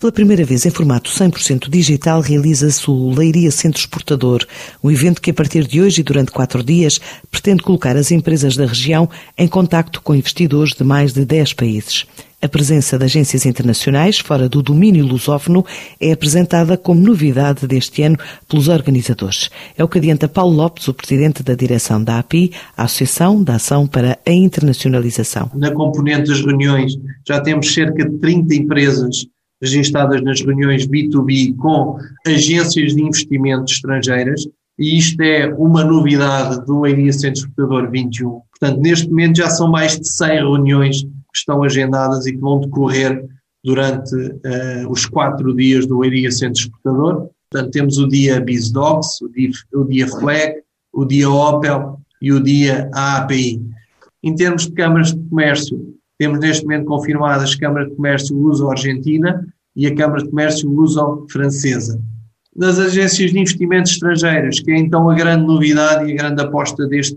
Pela primeira vez em formato 100% digital realiza-se o Leiria Centro Exportador, um evento que a partir de hoje e durante quatro dias pretende colocar as empresas da região em contacto com investidores de mais de 10 países. A presença de agências internacionais fora do domínio lusófono é apresentada como novidade deste ano pelos organizadores. É o que adianta Paulo Lopes, o presidente da direção da API, a Associação da Ação para a Internacionalização. Na componente das reuniões já temos cerca de 30 empresas registadas nas reuniões B2B com agências de investimento estrangeiras, e isto é uma novidade do Leiria Centro Exportador 21. Portanto, neste momento já são mais de 100 reuniões que estão agendadas e que vão decorrer durante uh, os quatro dias do Leiria Centro Exportador. Portanto, temos o dia BizDocs, o dia, o dia Flag, o dia Opel e o dia AAPI. Em termos de câmaras de comércio, temos neste momento confirmadas a Câmara de Comércio Luso-Argentina e a Câmara de Comércio Luso-Francesa. Das agências de investimentos estrangeiras, que é então a grande novidade e a grande aposta deste,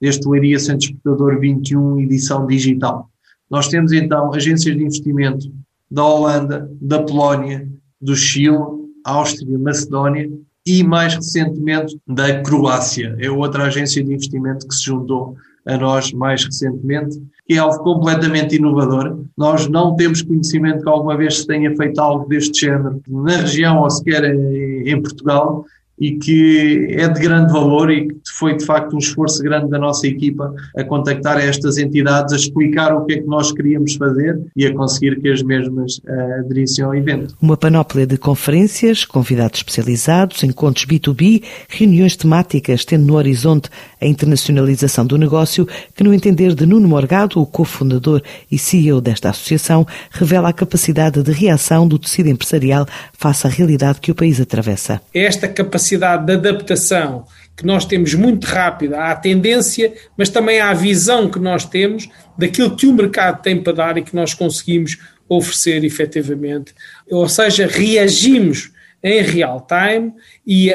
deste Leiria Centro Exportador 21 edição digital. Nós temos então agências de investimento da Holanda, da Polónia, do Chile, Áustria, Macedónia e mais recentemente da Croácia. É outra agência de investimento que se juntou a nós mais recentemente, que é algo completamente inovador. Nós não temos conhecimento que alguma vez se tenha feito algo deste género na região ou sequer em Portugal e que é de grande valor e que foi de facto um esforço grande da nossa equipa a contactar estas entidades, a explicar o que é que nós queríamos fazer e a conseguir que as mesmas uh, aderissem ao evento. Uma panóplia de conferências, convidados especializados, encontros B2B, reuniões temáticas, tendo no horizonte a internacionalização do negócio, que no entender de Nuno Morgado, o cofundador e CEO desta associação, revela a capacidade de reação do tecido empresarial face à realidade que o país atravessa. Esta capacidade capacidade de adaptação que nós temos muito rápida à tendência, mas também à visão que nós temos daquilo que o mercado tem para dar e que nós conseguimos oferecer efetivamente. Ou seja, reagimos em real time e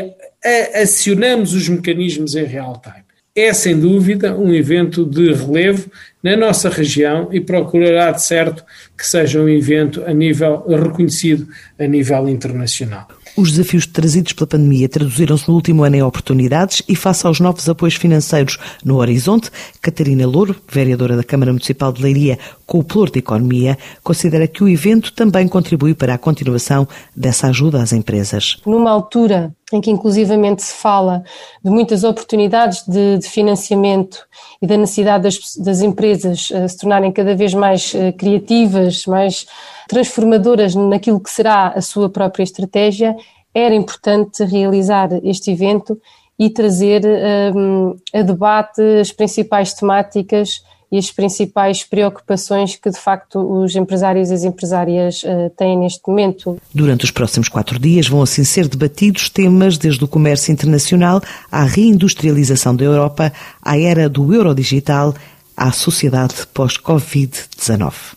acionamos os mecanismos em real time. É sem dúvida um evento de relevo na nossa região e procurará de certo que seja um evento a nível reconhecido a nível internacional. Os desafios trazidos pela pandemia traduziram-se no último ano em oportunidades e face aos novos apoios financeiros no horizonte, Catarina Louro, vereadora da Câmara Municipal de Leiria com o Plur de Economia, considera que o evento também contribui para a continuação dessa ajuda às empresas. Numa altura em que inclusivamente se fala de muitas oportunidades de, de financiamento e da necessidade das, das empresas uh, se tornarem cada vez mais uh, criativas, mais transformadoras naquilo que será a sua própria estratégia, era importante realizar este evento e trazer um, a debate as principais temáticas e as principais preocupações que de facto os empresários e as empresárias uh, têm neste momento. Durante os próximos quatro dias vão assim ser debatidos temas desde o comércio internacional à reindustrialização da Europa, à era do euro digital, à sociedade pós-Covid-19.